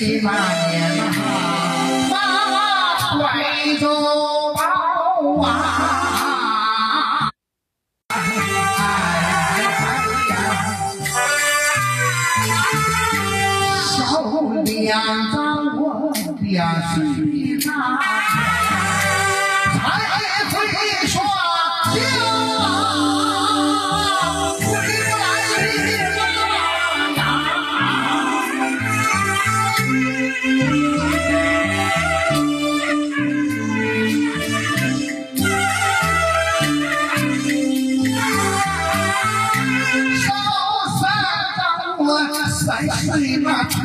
岁那年。呐，那怀中抱啊，小两张我的水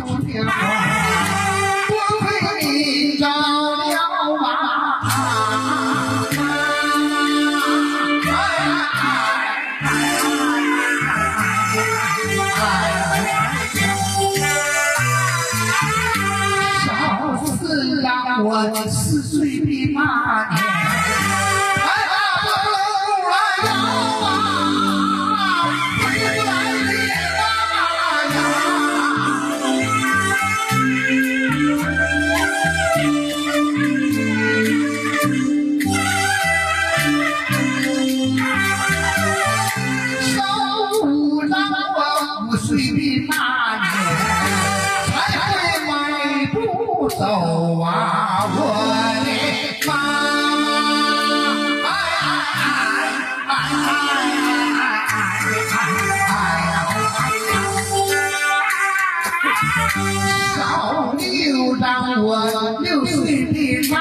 出点儿光辉啊啊的那年，才迈步走啊，我的妈妈！哎哎哎哎小六让我六岁的那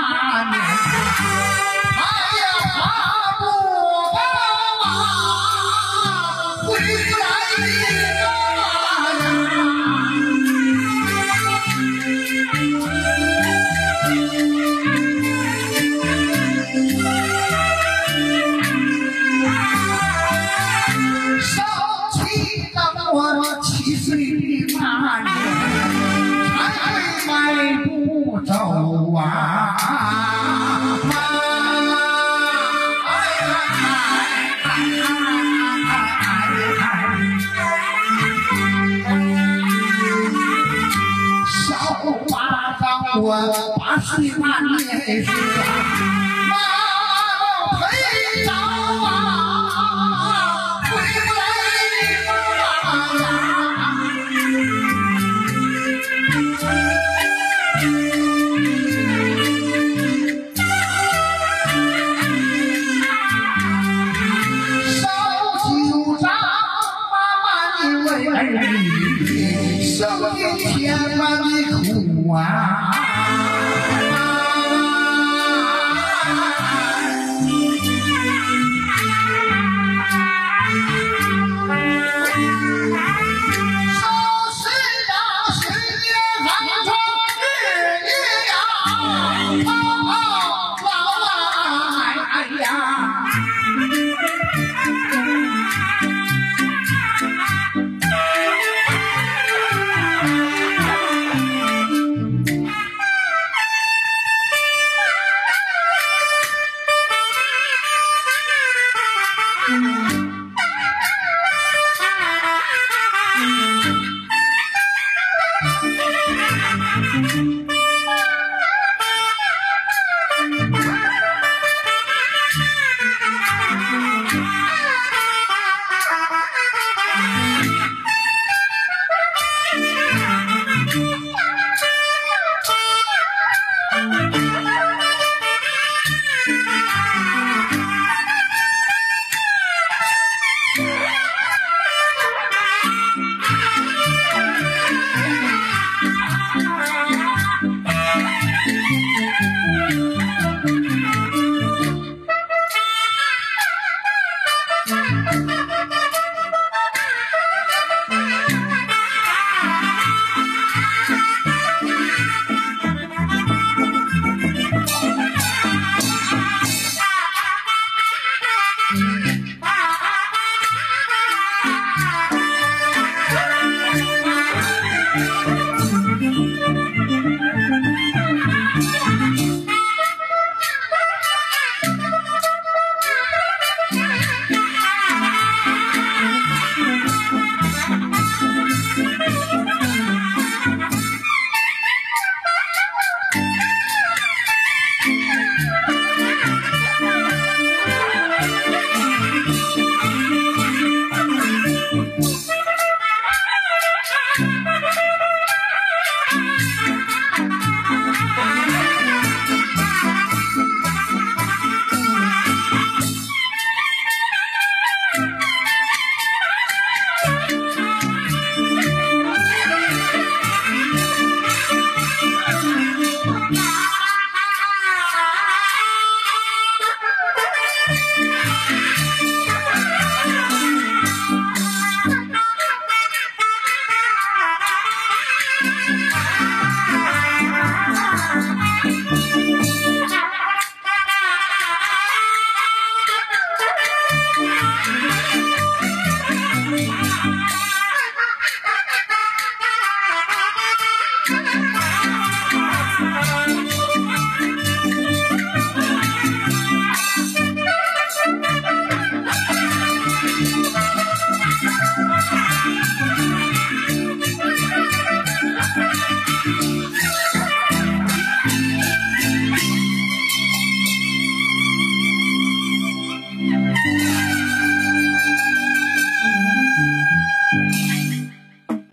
我八岁那年时啊，妈陪着